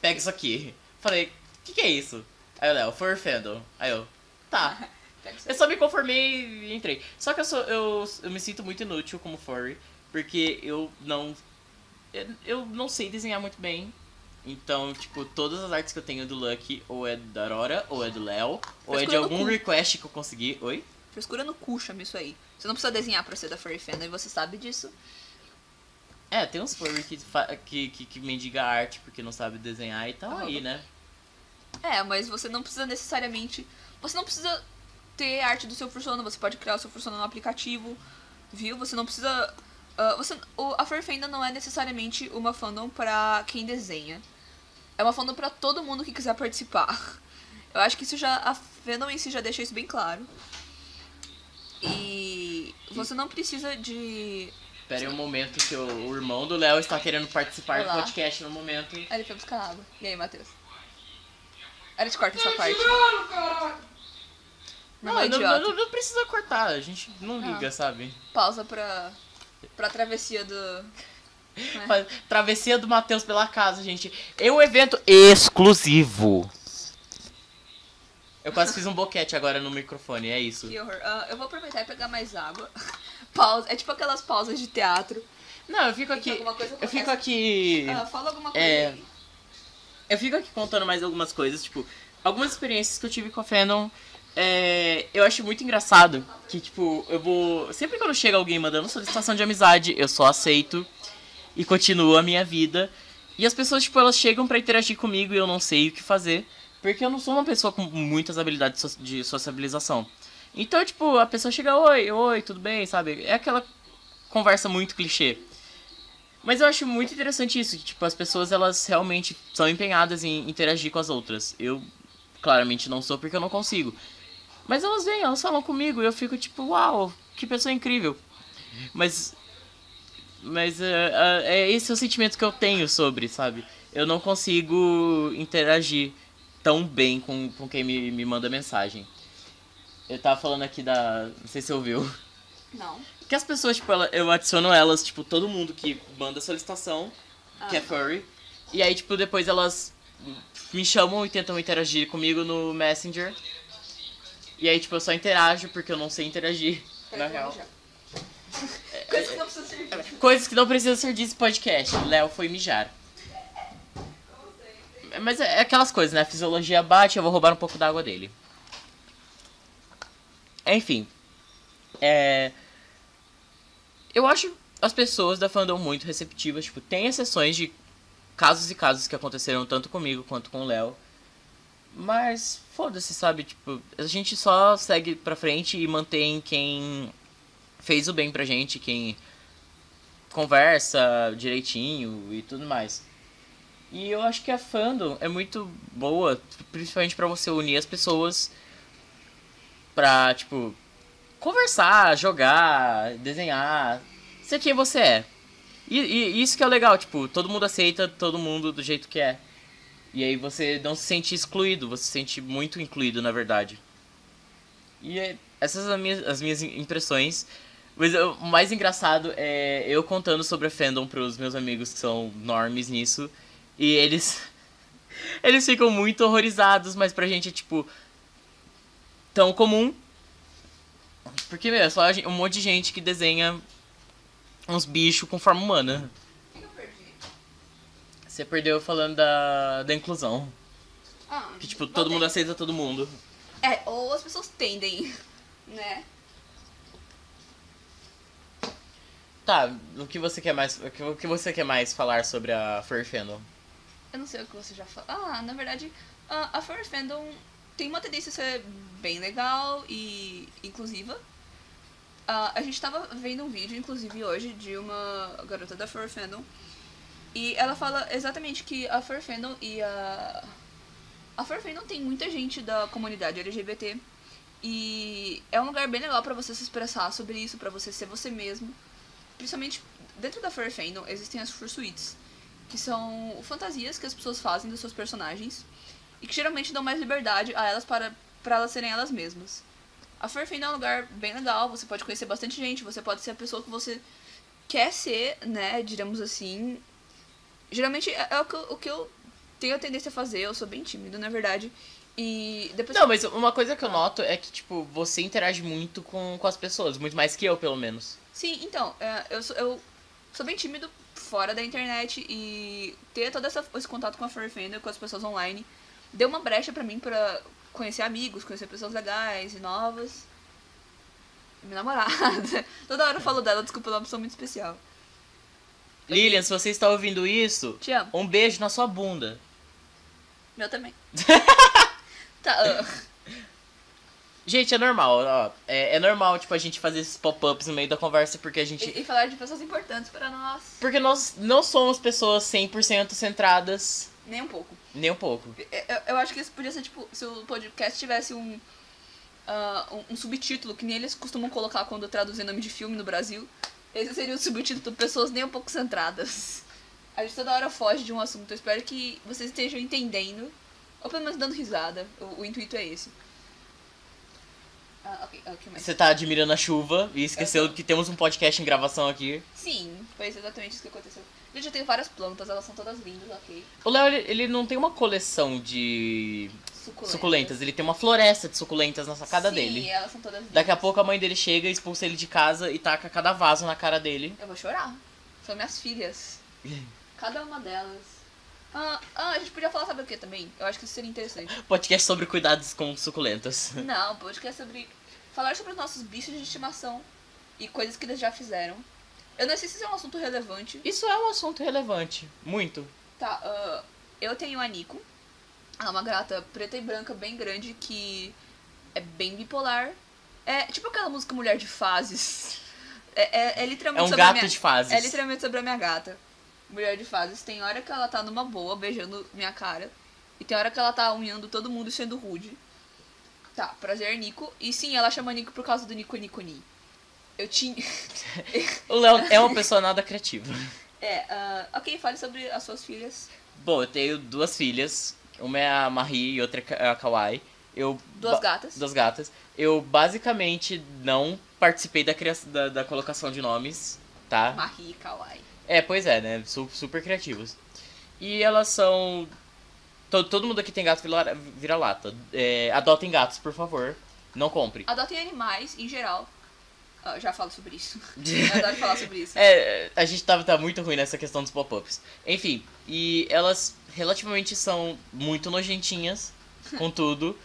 pega isso aqui. Falei: O que, que é isso? Aí o Léo, Fur Fandom. Aí eu, tá. Eu só me conformei e entrei. Só que eu, sou, eu, eu me sinto muito inútil como furry, porque eu não. Eu, eu não sei desenhar muito bem. Então, tipo, todas as artes que eu tenho do Lucky ou é da Aurora, ou é do Léo, ou é de algum request que eu consegui. Oi? Frescura no cu, chama isso aí. Você não precisa desenhar pra ser da Furry Fandom e você sabe disso. É, tem uns furry que, que, que, que mendiga arte porque não sabe desenhar e tal aí, né? É, mas você não precisa necessariamente. Você não precisa ter arte do seu fursona, você pode criar o seu fursona no aplicativo, viu? Você não precisa. ah, você, o, a Furry Fandom não é necessariamente uma fandom pra quem desenha. É uma fandom pra todo mundo que quiser participar. Eu acho que isso já. A fandom em si já deixa isso bem claro. E você não precisa de. Pera aí um momento que o, o irmão do Léo está querendo participar Olá. do podcast no momento. Aí ele foi buscar água. E aí, Matheus? Aí eles cortam essa parte. Meu Não, é não, idiota. não, não precisa cortar, a gente não Ah. liga, sabe? Pausa pra. pra travessia do. Faz- Travessia do Matheus pela casa, gente. É um evento exclusivo. Eu quase fiz um boquete agora no microfone, é isso. Que horror. Ah, eu vou aproveitar e pegar mais água. Pausa. É tipo aquelas pausas de teatro. Não, eu fico aqui. Eu fico aqui. Ah, fala alguma coisa É. aí. Eu fico aqui contando mais algumas coisas, tipo, algumas experiências que eu tive com a Fandom. É, eu acho muito engraçado que, tipo, eu vou. Sempre quando chega alguém mandando solicitação de amizade, eu só aceito e continuo a minha vida. E as pessoas, tipo, elas chegam pra interagir comigo e eu não sei o que fazer. Porque eu não sou uma pessoa com muitas habilidades de sociabilização. Então, tipo, a pessoa chega, oi, oi, tudo bem, sabe? É aquela conversa muito clichê. Mas eu acho muito interessante isso, que tipo, as pessoas elas realmente são empenhadas em interagir com as outras. Eu claramente não sou porque eu não consigo. Mas elas vêm, elas falam comigo e eu fico tipo, uau, que pessoa incrível. Mas mas é, é, é esse o sentimento que eu tenho sobre, sabe? Eu não consigo interagir tão bem com, com quem me, me manda mensagem. Eu tava falando aqui da. Não sei se você ouviu. Não. Que as pessoas, tipo, ela- eu adiciono elas, tipo, todo mundo que manda solicitação, que é Ah. furry. E aí, tipo, depois elas me chamam e tentam interagir comigo no Messenger. E aí, tipo, eu só interajo porque eu não sei interagir. Na real. Coisa que não precisa servir. Coisas que não precisam ser podcast. Léo foi mijar. Mas é aquelas coisas, né? A fisiologia bate, eu vou roubar um pouco da água dele. Enfim. É. Eu acho as pessoas da fandom muito receptivas. Tipo, tem exceções de casos e casos que aconteceram tanto comigo quanto com o Léo. Mas foda-se, sabe? Tipo, a gente só segue pra frente e mantém quem fez o bem pra gente, quem conversa direitinho e tudo mais. E eu acho que a fandom é muito boa, principalmente pra você unir as pessoas pra, tipo, conversar, jogar, desenhar, ser quem você é. E, e isso que é legal, tipo, todo mundo aceita todo mundo do jeito que é. E aí você não se sente excluído, você se sente muito incluído, na verdade. E é- essas são as minhas, as minhas impressões. Mas o mais engraçado é eu contando sobre a fandom pros meus amigos que são normes nisso. E eles. Eles ficam muito horrorizados, mas pra gente é tipo. tão comum. Porque, meu, é só um monte de gente que desenha uns bichos com forma humana. O que eu perdi? Você perdeu falando da, da inclusão. Ah, Que, tipo, todo mundo aceita todo mundo. É, ou as pessoas tendem, né? Tá, o que você quer mais. O que, você quer mais falar sobre a Furry Fandom? Eu não sei o que você já falou. Ah, na verdade, a, Furry Fandom tem uma tendência a ser bem legal e inclusiva. Ah, a gente tava vendo um vídeo, inclusive, hoje, de uma garota da Furry Fandom. E ela fala exatamente que a Furry Fandom e a... A Furry Fandom tem muita gente da comunidade LGBT. E é um lugar bem legal pra você se expressar sobre isso, pra você ser você mesmo. Principalmente dentro da Furry Fandom existem as Fursuites que são fantasias que as pessoas fazem dos seus personagens e que geralmente dão mais liberdade a elas para, para elas serem elas mesmas. A Furfin é um lugar bem legal, você pode conhecer bastante gente, você pode ser a pessoa que você quer ser, né, digamos assim. Geralmente é, é o, que eu, o que eu tenho a tendência a fazer, eu sou bem tímido, na verdade. E depois Não, mas uma coisa que eu noto é que, tipo, você interage muito com, com as pessoas, muito mais que eu, pelo menos. Sim, então, é, eu, sou, eu sou bem tímido fora da internet e ter todo essa, esse contato com a Fandom, com as pessoas online, deu uma brecha pra mim pra conhecer amigos, conhecer pessoas legais e novas. Minha namorada. Toda hora eu falo dela, desculpa, ela é uma pessoa muito especial. Lilian, se você está ouvindo isso, um beijo na sua bunda. Meu também. tá, Gente, é normal, ó. É, é normal, tipo, a gente fazer esses pop-ups no meio da conversa porque a gente. e, e falar de pessoas importantes para nós. Porque nós não somos pessoas 100% centradas, Nem um pouco. nem um pouco. Eu, eu acho que isso podia ser tipo, se o podcast tivesse um, ah, um, um subtítulo, que nem eles costumam colocar quando traduzem nome de filme no Brasil. Esse seria o subtítulo Pessoas Nem um pouco centradas. A gente toda hora foge de um assunto. Eu espero que vocês estejam entendendo. Ou pelo menos dando risada. O, o intuito é esse. Ah, ok. Ah, o que mais? Você tá admirando a chuva e esqueceu que temos um podcast em gravação aqui. Sim, foi exatamente isso que aconteceu. Gente, eu tenho várias plantas, elas são todas lindas, ok. O Léo, ele, ele não tem uma coleção de Suculentas. suculentas, ele tem uma floresta de suculentas na sacada Sim, dele. elas são todas lindas. Daqui a pouco a mãe dele chega, expulsa ele de casa e taca cada vaso na cara dele. Eu vou chorar. São minhas filhas. Cada uma delas. Ah, ah, a gente podia falar, sabe o que também? Eu acho que isso seria interessante. Podcast sobre cuidados com suculentas. Não, podcast sobre. Falar sobre os nossos bichos de estimação e coisas que eles já fizeram. Eu não sei se isso é um assunto relevante. Isso é um assunto relevante. Muito. Tá, ah, eu tenho a Nico. Ela é uma gata preta e branca bem grande que é bem bipolar. É tipo aquela música Mulher de Fases. É, é, é literalmente É um sobre a gato minha... de fases. É literalmente sobre a minha gata. Mulher de fases. Tem hora que ela tá numa boa, beijando minha cara. E tem hora que ela tá unhando todo mundo sendo rude. Tá, prazer, Nico. E sim, ela chama Nico por causa do Nico Nico Ni. Eu tinha. O Léo é uma pessoa nada criativa. é, ah, ok, fale sobre as suas filhas. Bom, eu tenho duas filhas. Uma é a Marie e outra é a Kawaii. Eu Duas gatas. Duas gatas. Eu basicamente não participei da, criação, da, da colocação de nomes, tá? Marie e Kawaii. É, pois é, né? Su- super criativos. E elas são. to- todo mundo aqui tem gato vira- vira-lata. É, adotem gatos, por favor. Não compre. Adotem animais, em geral. Ah, já falo sobre isso. Eu adoro falar sobre isso. É, a gente tava tá muito ruim nessa questão dos pop-ups. Enfim, e elas relativamente são muito nojentinhas com tudo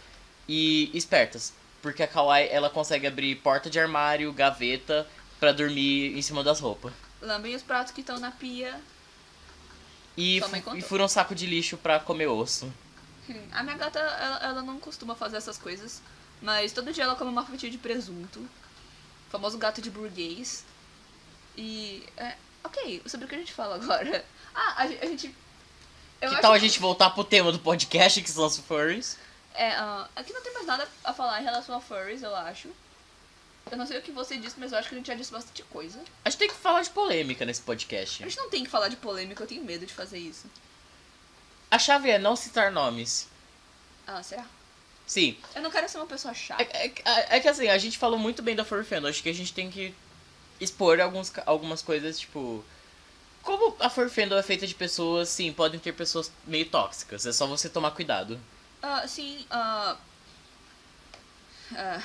e espertas. Porque a Kawaii, ela consegue abrir porta de armário, gaveta, pra dormir em cima das roupas. Lambem os pratos que estão na pia. E, e fura um saco de lixo pra comer osso. A minha gata, ela, ela não costuma fazer essas coisas. Mas todo dia ela come uma fatia de presunto. O famoso gato de burguês. E. É, ok, sobre o que a gente fala agora? Ah, a, a gente. Eu que tal a gente voltar pro tema do podcast, que são os furries? É, ah, aqui não tem mais nada a falar em relação a furries, eu acho. Eu não sei o que você disse, mas eu acho que a gente já disse bastante coisa. A gente tem que falar de polêmica nesse podcast. A gente não tem que falar de polêmica, eu tenho medo de fazer isso. A chave é não citar nomes. Ah, será? Sim, Eu não quero ser uma pessoa chata. É, é- é que assim, a gente falou muito bem da Furry Fandom. Acho que a gente tem que expor alguns, algumas coisas, tipo. Como a Furry Fandom é feita de pessoas, sim, podem ter pessoas meio tóxicas. É só você tomar cuidado. Ah, sim, ah. Ah,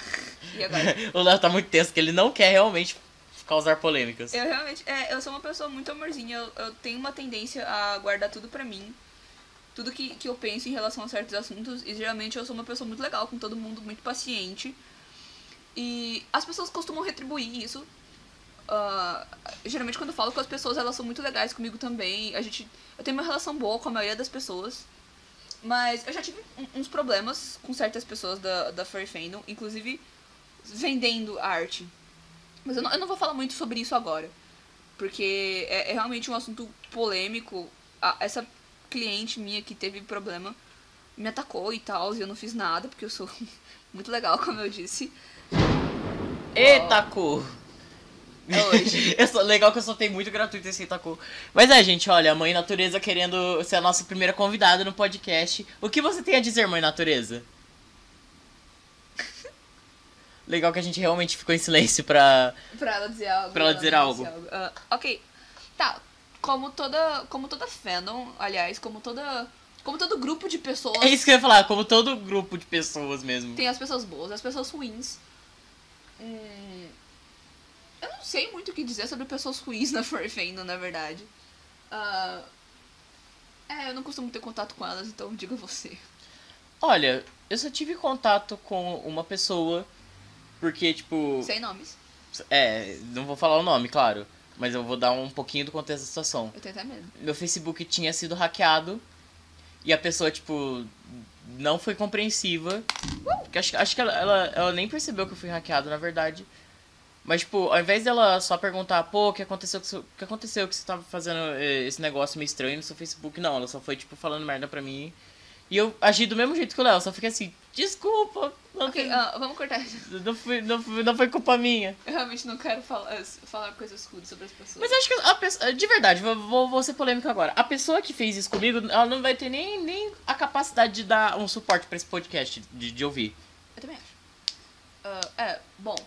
e agora? o Léo tá muito tenso, que ele não quer realmente causar polêmicas. Eu realmente. É, eu sou uma pessoa muito amorzinha. Eu, eu tenho uma tendência a guardar tudo pra mim. Tudo que, que eu penso em relação a certos assuntos. E geralmente eu sou uma pessoa muito legal com todo mundo, muito paciente. E as pessoas costumam retribuir isso. Ah, geralmente quando eu falo com as pessoas, elas são muito legais comigo também. A gente. Eu tenho uma relação boa com a maioria das pessoas. Mas eu já tive uns problemas com certas pessoas da, da Furry Fandom, inclusive vendendo arte. Mas eu não, eu não vou falar muito sobre isso agora. Porque é, é realmente um assunto polêmico. Ah, essa cliente minha que teve problema me atacou e tal, e eu não fiz nada, porque eu sou muito legal, como eu disse. Eita, cu! É hoje. Eu sou- legal que eu só tenho muito gratuito esse Itacu. Mas é, gente, olha, a Mãe Natureza querendo ser a nossa primeira convidada no podcast. O que você tem a dizer, Mãe Natureza? Legal que a gente realmente ficou em silêncio pra. Pra ela dizer algo. Pra ela dizer algo. Ah, ok. Tá. Como toda. Como toda fandom, aliás, como toda. Como todo grupo de pessoas. É isso que eu ia falar, como todo grupo de pessoas mesmo. Tem as pessoas boas, as pessoas ruins. Hum, eu não sei muito o que dizer sobre pessoas ruins na Furry Fandom, na verdade. Ah, é, eu não costumo ter contato com elas, então diga você. Olha, eu só tive contato com uma pessoa, porque, tipo. Sem nomes. É, não vou falar o nome, claro. Mas eu vou dar um pouquinho do contexto da situação. Eu tenho até medo. Meu Facebook tinha sido hackeado e a pessoa, tipo, não foi compreensiva. Porque acho, acho que ela, ela, ela nem percebeu que eu fui hackeado, na verdade. Mas, tipo, ao invés dela só perguntar, pô, o que aconteceu que, o que aconteceu que você tava fazendo eh, esse negócio meio estranho no seu Facebook? Não, ela só foi, tipo, falando merda pra mim. E eu agi do mesmo jeito que o Léo, só fiquei assim, desculpa, não, ah, vamos cortar. não, foi, não, foi- não foi culpa minha. Eu realmente não quero falar, falar coisas rudes sobre as pessoas. Mas eu acho que a pessoa, de verdade, vou, vou, ser polêmica agora. A pessoa que fez isso comigo, ela não vai ter nem, nem a capacidade de dar um suporte pra esse podcast, de, de ouvir. Eu também acho. Ah, é, bom.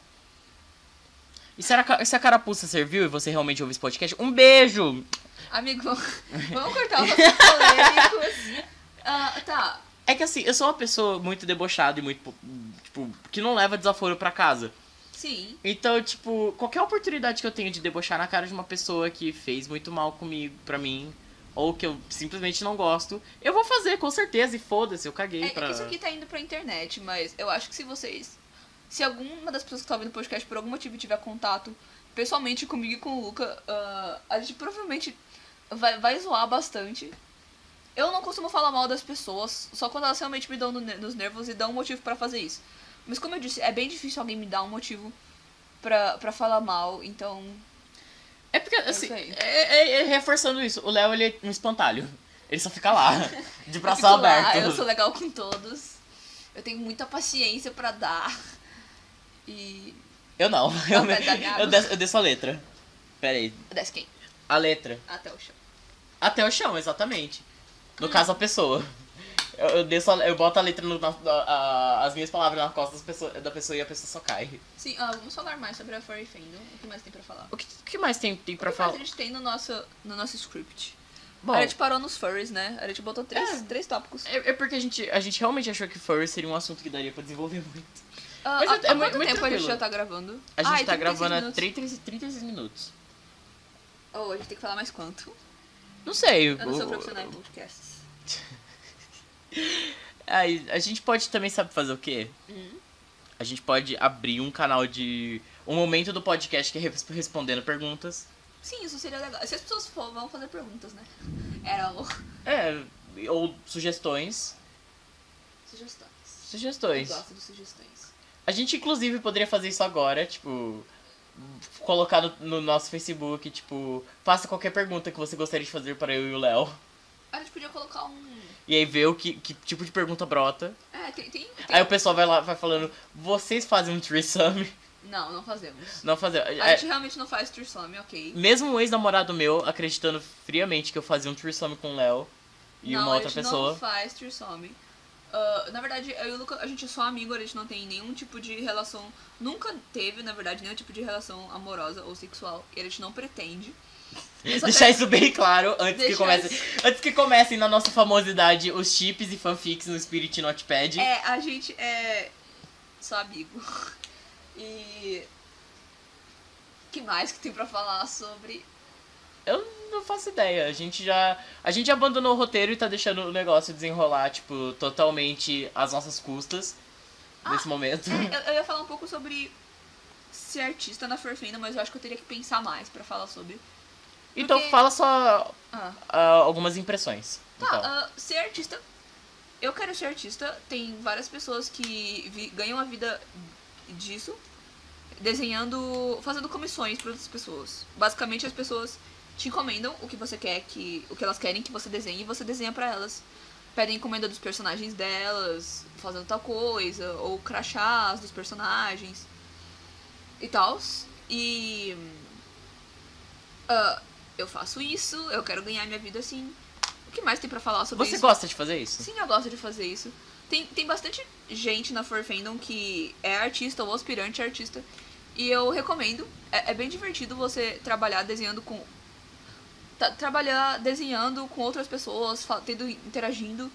E se a, se a carapuça serviu e você realmente ouve esse podcast, um beijo! Amigo, vamos cortar os polêmicos. Ah, tá. É que assim, eu sou uma pessoa muito debochada e muito, tipo, que não leva desaforo pra casa. Sim. Então, tipo, qualquer oportunidade que eu tenho de debochar na cara de uma pessoa que fez muito mal comigo, pra mim, ou que eu simplesmente não gosto, eu vou fazer, com certeza, e foda-se, eu caguei É, é pra... que isso aqui tá indo pra internet, mas eu acho que se vocês. Se alguma das pessoas que estão ouvindo o podcast por algum motivo tiver contato pessoalmente comigo e com o Luca, ah, a gente provavelmente vai, vai zoar bastante. Eu não costumo falar mal das pessoas, só quando elas realmente me dão no nos nervos e dão um motivo pra fazer isso. Mas como eu disse, é bem difícil alguém me dar um motivo pra, pra falar mal, então. É porque, assim, isso aí. é, é- é reforçando isso, o Léo, ele é um espantalho. Ele só fica lá, de braço fico lá, aberto. eu sou legal com todos. Eu tenho muita paciência pra dar. E. Eu não, eu, minha eu, desço, eu desço a letra. Pera aí, Desce quem? a letra. Até o chão. Até o chão, exatamente. No caso, a pessoa. Eu, eu, desço a- eu boto a letra, no, na- a- as minhas palavras na costa pessoa- da pessoa e a pessoa só cai. Sim, ah, vamos falar mais sobre a Furry Fandom. O que mais tem pra falar? O que, o que mais tem, tem pra o que mais falar? a gente tem no nosso, no nosso script? Bom, a gente parou nos furries, né? A gente botou três, É. três tópicos. é, é porque a gente, a gente realmente achou que furry seria um assunto que daria pra desenvolver muito. Ah, Mas há, é- é há quanto muito tempo a gente já tá gravando? A gente Ah, tá 36 gravando há minutos. 30, 36 minutos. Oh, a gente tem que falar mais quanto? Não sei. Eu não sou profissional em podcasts. Aí, a gente pode também, sabe fazer o quê? Hum. A gente pode abrir um canal de. Um momento do podcast que é res- respondendo perguntas. Sim, isso seria legal. Se as pessoas for, vão fazer perguntas, né? Era o... É, ou sugestões. Sugestões. Eu Sugestões. gosto de sugestões. A gente, inclusive, poderia fazer isso agora, tipo. Colocar no, no nosso Facebook, tipo, faça qualquer pergunta que você gostaria de fazer para eu e o Léo. A gente podia colocar um... E aí ver o que, que tipo de pergunta brota. É, tem... tem, tem... Aí o pessoal vai lá, vai falando, vocês fazem um threesome? Não, não fazemos. Não fazer. A é, gente realmente não faz threesome, ok. mesmo um ex-namorado meu acreditando friamente que eu fazia um threesome com o Léo e não, uma outra a gente pessoa. não faz threesome. Ah, na verdade, eu e o Luca, a gente é só amigo, a gente não tem nenhum tipo de relação. Nunca teve, na verdade, nenhum tipo de relação amorosa ou sexual. E a gente não pretende. Deixar tem- isso bem claro antes que comece. Antes que comecem na nossa famosidade os chips e fanfics no Spirit Notepad. É, a gente é só amigo. E. que mais que tem pra falar sobre. Eu não faço ideia. A gente já. A gente abandonou o roteiro e tá deixando o negócio desenrolar, tipo, totalmente às nossas custas. nesse momento. É, eu, ia falar um pouco sobre ser artista na Forfina, mas eu acho que eu teria que pensar mais pra falar sobre. Então porque- fala só Ah. ah, algumas impressões. Tá, então. ah, ser artista. Eu quero ser artista. Tem várias pessoas que vi- ganham a vida disso desenhando, fazendo comissões para outras pessoas. Basicamente, as pessoas te encomendam o que você quer que, o que elas querem que você desenhe e você desenha para elas. Pedem encomenda dos personagens delas, fazendo tal coisa, ou crachás dos personagens e tal. E ah, eu faço isso, eu quero ganhar minha vida assim. O que mais tem pra falar sobre Você isso? gosta de fazer isso? Sim, eu gosto de fazer isso. Tem, tem bastante gente na Forfandom que é artista ou aspirante a artista. E eu recomendo. É, é bem divertido você trabalhar desenhando com. Tra- trabalhar desenhando com outras pessoas, tendo, interagindo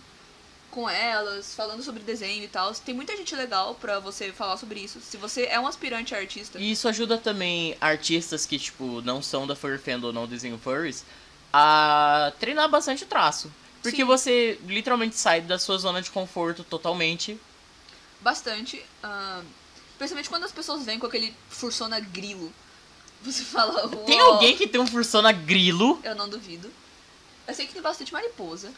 com elas, falando sobre desenho e tal. Tem muita gente legal pra você falar sobre isso. Se você é um aspirante a artista. E isso ajuda também artistas que, tipo, não são da Furry Fandom ou não desenham furries a treinar bastante o traço. Porque Sim. você literalmente sai da sua zona de conforto totalmente. bastante. ahn, Principalmente quando as pessoas vêm com aquele fursona grilo. Você fala. Tem "Uau". alguém que tem um Fursona grilo? Eu não duvido. Eu sei que tem bastante mariposa.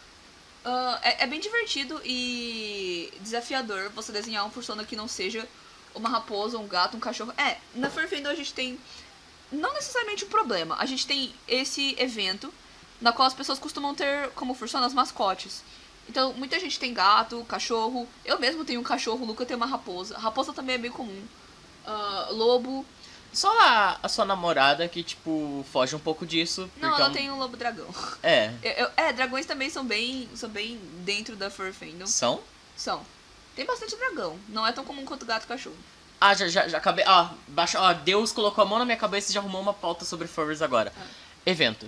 Ah, é, é bem divertido e desafiador você desenhar um fursona que não seja uma raposa, um gato, um cachorro. É, na Furfendo a gente tem não necessariamente um problema. A gente tem esse evento na qual as pessoas costumam ter como fursonas mascotes. Então, muita gente tem gato, cachorro. Eu mesmo tenho um cachorro, o Luca tem uma raposa. Raposa também é bem comum. Ah, lobo. Só a, a sua namorada que, tipo, foge um pouco disso. Não, ela é um- tem um lobo dragão. É. Eu- eu- é, dragões também são bem, são bem dentro da Fur Fandom. São? São. Tem bastante dragão. Não é tão comum quanto gato e cachorro. Ah, já, já, já acabei. Ah, baixa. Ó, Deus colocou a mão na minha cabeça e já arrumou uma pauta sobre furries agora. Evento.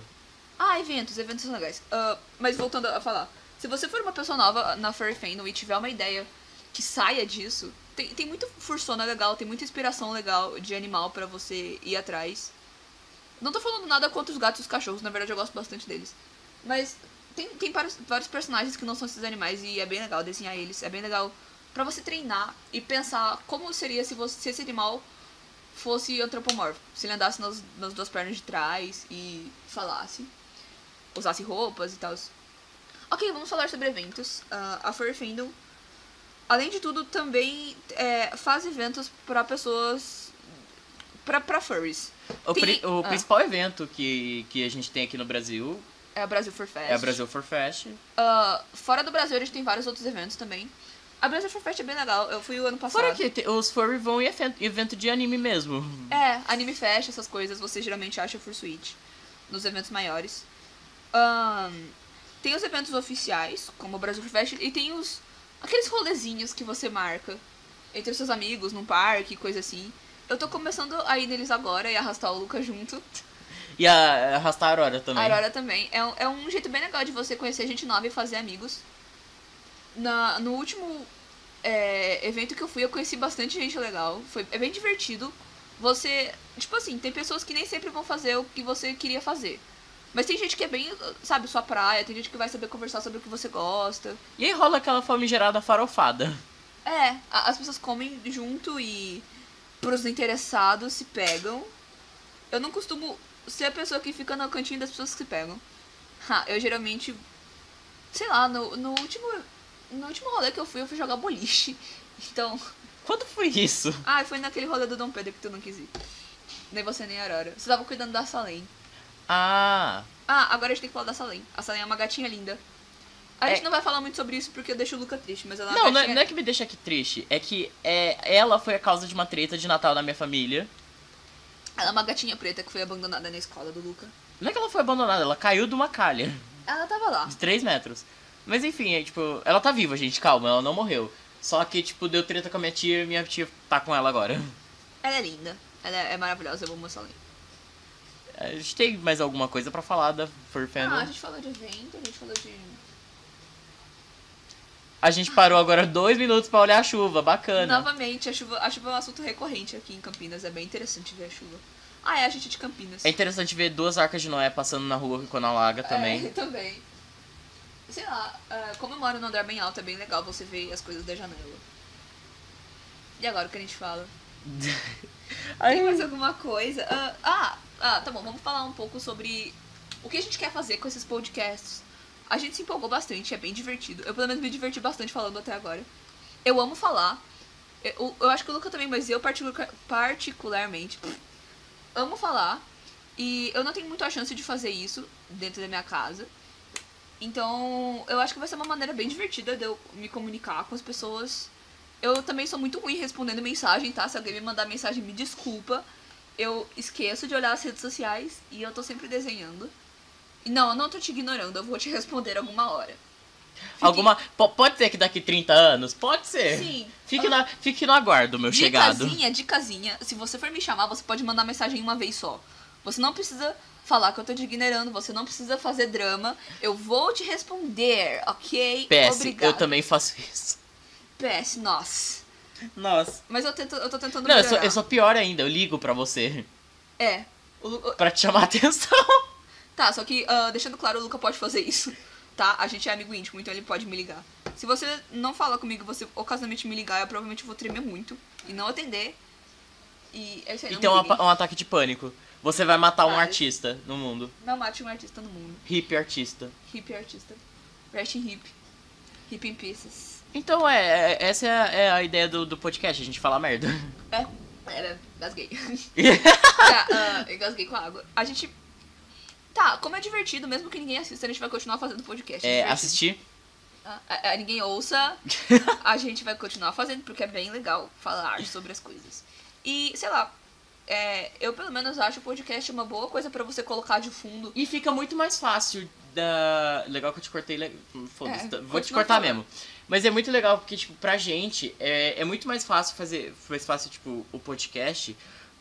Ah, eventos. Eventos são legais. Ah, mas voltando a falar. Se você for uma pessoa nova na Furry Fandom e tiver uma ideia que saia disso, tem, tem muita fursona legal, tem muita inspiração legal de animal pra você ir atrás. Não tô falando nada contra os gatos e os cachorros, na verdade eu gosto bastante deles. Mas tem, tem vários, vários personagens que não são esses animais e é bem legal desenhar eles. É bem legal pra você treinar e pensar como seria se, você, se esse animal fosse antropomórfico. Se ele andasse nas, nas duas pernas de trás e falasse. Usasse roupas e tal. Ok, vamos falar sobre eventos. Ah, a Furry Fandom, além de tudo, também é, faz eventos pra pessoas. pra, pra furries. O, Tem- pri- o ah. principal evento que, que a gente tem aqui no Brasil É a Brasil Fur Fest. é a Brasil for Fest. Ah, fora do Brasil, a gente tem vários outros eventos também. A Brasil Fur Fest é bem legal. Eu fui o ano passado. Fora que os furry vão em evento de anime mesmo. É, anime fest, essas coisas, você geralmente acha Fursuit nos eventos maiores. Ahn, tem os eventos oficiais, como o Brasil Free Fest, e tem os aqueles rolezinhos que você marca entre os seus amigos, num parque, coisa assim. Eu tô começando a ir neles agora e arrastar o Luca junto. E a, arrastar a Aurora também. A Aurora também. É, um- é um jeito bem legal de você conhecer gente nova e fazer amigos. Na, no último é, evento que eu fui, eu conheci bastante gente legal. Foi, é bem divertido. Você. Tipo assim, tem pessoas que nem sempre vão fazer o que você queria fazer. Mas tem gente que é bem, sabe, sua praia, tem gente que vai saber conversar sobre o que você gosta. E aí rola aquela famigerada farofada. É, as pessoas comem junto e pros interessados se pegam. Eu não costumo ser a pessoa que fica no cantinho das pessoas que se pegam. Ha, eu geralmente, sei lá, no, no último no último rolê que eu fui, eu fui jogar boliche. Então, Quando foi isso? ah, foi naquele rolê do Dom Pedro que tu não quis ir. Nem você nem a Aurora. Você tava cuidando da Salem. Ah, Ah, agora a gente tem que falar da Salem. A Salem é uma gatinha linda. A É. gente não vai falar muito sobre isso porque eu deixo o Luca triste, mas ela é não, não é, não é que me deixa aqui triste. É que é, ela foi a causa de uma treta de Natal da minha família. Ela é uma gatinha preta que foi abandonada na escola do Luca. Não é que ela foi abandonada, ela caiu de uma calha Ela tava lá. de 3 metros. Mas enfim, é tipo, ela tá viva, gente, calma, ela não morreu. Só que, tipo, deu treta com a minha tia e minha tia tá com ela agora. Ela é linda. Ela é maravilhosa, eu amo essa lei. A gente tem mais alguma coisa pra falar da Fur Fandom? Ah, a gente falou de evento, a gente falou de. A gente parou agora dois minutos pra olhar a chuva, bacana. Novamente, a chuva, a chuva é um assunto recorrente aqui em Campinas. É bem interessante ver a chuva. Ah, é a gente de Campinas. É interessante ver duas arcas de Noé passando na rua quando alaga também. É, também. Sei lá, ah, como eu moro no andar bem alto, é bem legal você ver as coisas da janela. E agora o que a gente fala? Tem mais alguma coisa? Ah, ah, tá bom, vamos falar um pouco sobre o que a gente quer fazer com esses podcasts. A gente se empolgou bastante, é bem divertido. Eu pelo menos me diverti bastante falando até agora. Eu amo falar. Eu, eu acho que o Luca também, mas eu particular- particularmente amo falar. E eu não tenho muita chance de fazer isso dentro da minha casa. Então, eu acho que vai ser uma maneira bem divertida de eu me comunicar com as pessoas. Eu também sou muito ruim respondendo mensagem, tá? Se alguém me mandar mensagem, me desculpa. Eu esqueço de olhar as redes sociais e eu tô sempre desenhando. E não, eu não tô te ignorando, eu vou te responder alguma hora. Fique- Alguma. po- Pode ser que daqui 30 anos? Pode ser. Sim. Fique, na, fique no aguardo, meu chegado. Dicasinha, dicasinha. Se você for me chamar, você pode mandar mensagem uma vez só. Você não precisa falar que eu tô te ignorando, você não precisa fazer drama. Eu vou te responder, ok? PS, eu também faço isso. PS, nossa. Nossa. Mas eu, tento, eu tô tentando Não, eu melhorar. sou, eu sou pior ainda, eu ligo pra você. É. O o- Pra te chamar a atenção. Tá, só que, ah, deixando claro, o Luca pode fazer isso. Tá? A gente é amigo íntimo, então ele pode me ligar. Se você não falar comigo, você ocasionalmente me ligar, eu provavelmente vou tremer muito. e não atender. E é isso aí, Então me um, um ataque de pânico. Você vai matar um Vai. artista no mundo. Não mate um artista no mundo. Hip artista. Hip artista. Rest in hip. Hip in pieces. Então é, é- essa é a, é a ideia do, do podcast, a gente falar merda. É, era, gasguei. tá, ah, eu gasguei com água. A gente. Tá, como é divertido, mesmo que ninguém assista, a gente vai continuar fazendo podcast. É, divertido. assistir. Ah, ah, ninguém ouça, a gente vai continuar fazendo, porque é bem legal falar sobre as coisas. E, sei lá, é, eu pelo menos acho o podcast uma boa coisa pra você colocar de fundo. E fica muito mais fácil da. Legal que eu te cortei. le- Foda-se, É, tá- vou te cortar falando. mesmo. Mas é muito legal porque, tipo, pra gente é, é muito mais fácil fazer. Mais fácil, tipo, o podcast.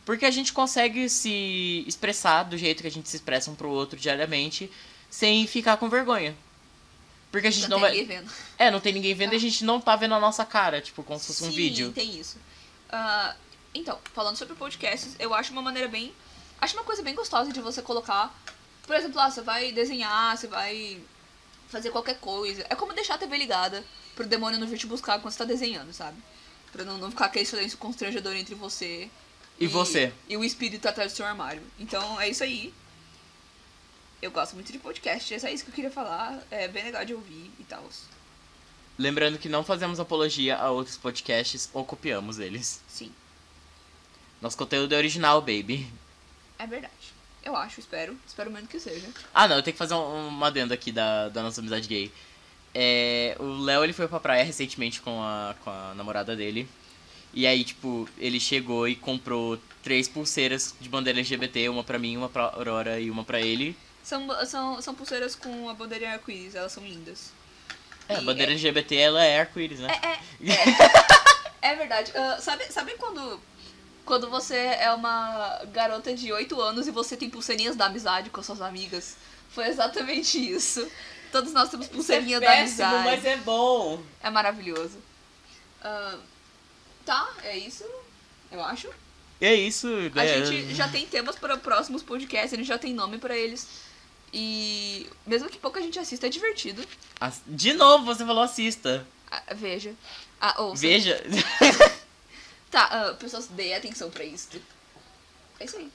Porque a gente consegue se expressar do jeito que a gente se expressa um pro outro diariamente, sem ficar com vergonha. Porque a gente Não não, tem vai. ninguém vendo. É, não tem ninguém vendo e a gente não tá vendo a nossa cara, tipo, como se fosse um Sim, vídeo. tem isso. Ah, então, falando sobre podcasts, eu acho uma maneira bem. Acho uma coisa bem gostosa de você colocar. Por exemplo, ah, você vai desenhar, você vai fazer qualquer coisa. É como deixar a TV ligada pro demônio não vir te buscar quando você tá desenhando, sabe? Pra não, não ficar aquele silêncio constrangedor entre você E você? E o espírito atrás do seu armário. Então é isso aí. Eu gosto muito de podcast, é só isso que eu queria falar. É bem legal de ouvir e tal. Lembrando que não fazemos apologia a outros podcasts ou copiamos eles. Sim, Nosso conteúdo é original, baby. é verdade. Eu acho, espero. Espero mesmo que seja. Ah, não, eu tenho que fazer um, uma adenda aqui da, da nossa amizade gay. É, o Léo, ele foi pra praia recentemente com a, com a namorada dele. E aí, tipo, ele chegou e comprou três pulseiras de bandeira LGBT, uma pra mim, uma pra Aurora e uma pra ele. São, são, são pulseiras com a bandeira arco-íris, elas são lindas. É, a E bandeira é- LGBT, ela é arco-íris, né? É, é, é verdade. Ah, sabe, sabe quando, quando você é uma garota de 8 anos e você tem pulseirinhas da amizade com suas amigas? Foi exatamente isso. Todos nós temos pulseirinha da amizade. é bom. É maravilhoso. Ah, tá, é isso, eu acho. E é isso. A né? gente já tem temas para próximos podcasts, a gente já tem nome pra eles. E mesmo que pouca gente assista, é divertido. De novo, você falou assista. Ah, veja. Ah, ouça. Veja. Tá, ah, pessoas, dê atenção pra isso. É isso aí.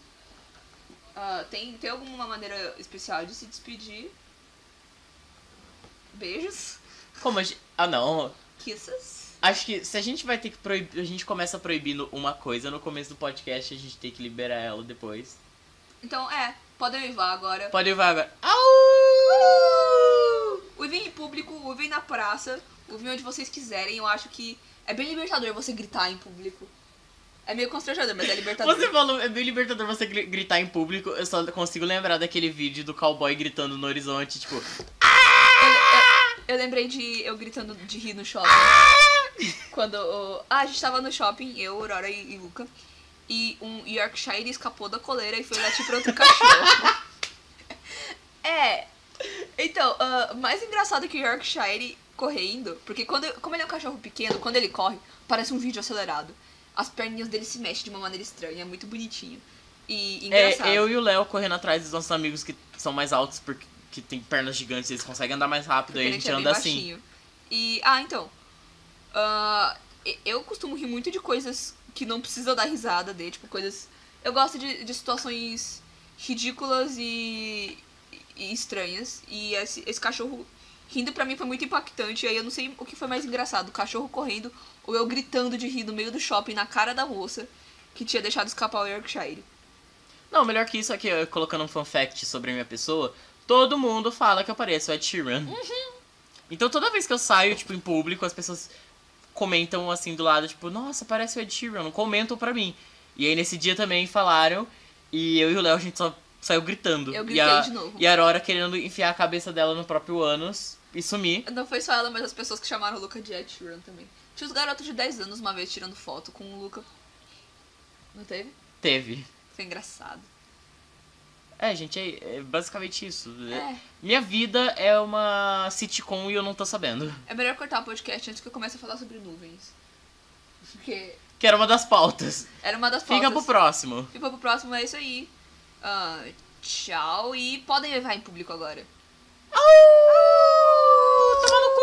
Ah, tem, tem alguma maneira especial de se despedir? Beijos. Como a gente... Ah, não. Kisses. Acho que se a gente vai ter que proibir. A gente começa proibindo uma coisa no começo do podcast, a gente tem que liberar ela depois. Então, é, podem uivar agora. Pode ir agora. Au! Uivem em público, uivem na praça, uivem onde vocês quiserem. Eu acho que é bem libertador você gritar em público. É meio constrangedor, mas é libertador. Você falou, é bem libertador você gri- gritar em público. Eu só consigo lembrar daquele vídeo do cowboy gritando no horizonte, tipo. Eu, eu- eu lembrei de eu gritando de rir no shopping. Quando. o- ah, a gente tava no shopping, eu, Aurora e, e Luca. E um Yorkshire escapou da coleira e foi latir pra outro cachorro. é. Então, ah, mais engraçado que o Yorkshire correndo, porque quando, como ele é um cachorro pequeno, quando ele corre, parece um vídeo acelerado. As perninhas dele se mexem de uma maneira estranha, é muito bonitinho. E engraçado. É, eu e o Léo correndo atrás dos nossos amigos que são mais altos porque que tem pernas gigantes, eles conseguem andar mais rápido e a gente é anda assim. baixinho. E, ah, então. e- eu costumo rir muito de coisas que não precisa dar risada de, tipo, coisas. Eu gosto de, de situações ridículas e, e estranhas. E esse, esse cachorro rindo pra mim foi muito impactante. E aí eu não sei o que foi mais engraçado: o cachorro correndo ou eu gritando de rir no meio do shopping na cara da moça que tinha deixado escapar o Yorkshire. Não, melhor que isso aqui, eu colocando um fun fact sobre a minha pessoa, todo mundo fala que eu pareço o Ed Sheeran. Então toda vez que eu saio, tipo, em público, as pessoas comentam assim do lado, tipo, nossa, parece o Ed Sheeran, comentam pra mim. E aí nesse dia também falaram, e eu e o Léo a gente só saiu gritando. Eu e gritei a, de novo. E a Aurora querendo enfiar a cabeça dela no próprio ânus e sumir. Não foi só ela, mas as pessoas que chamaram o Luca de Ed Sheeran também. Tinha os garotos de 10 anos uma vez tirando foto com o Luca. Não teve? Teve. Foi engraçado. É, gente, é, é basicamente isso. É. Minha vida é uma sitcom e eu não tô sabendo. É melhor cortar o podcast antes que eu comece a falar sobre nuvens. Porque Que era uma das pautas. era uma das pautas. Fica pro próximo. Fica pro próximo, é isso aí. Ah, tchau e podem levar em público agora. Au! tomar no cu,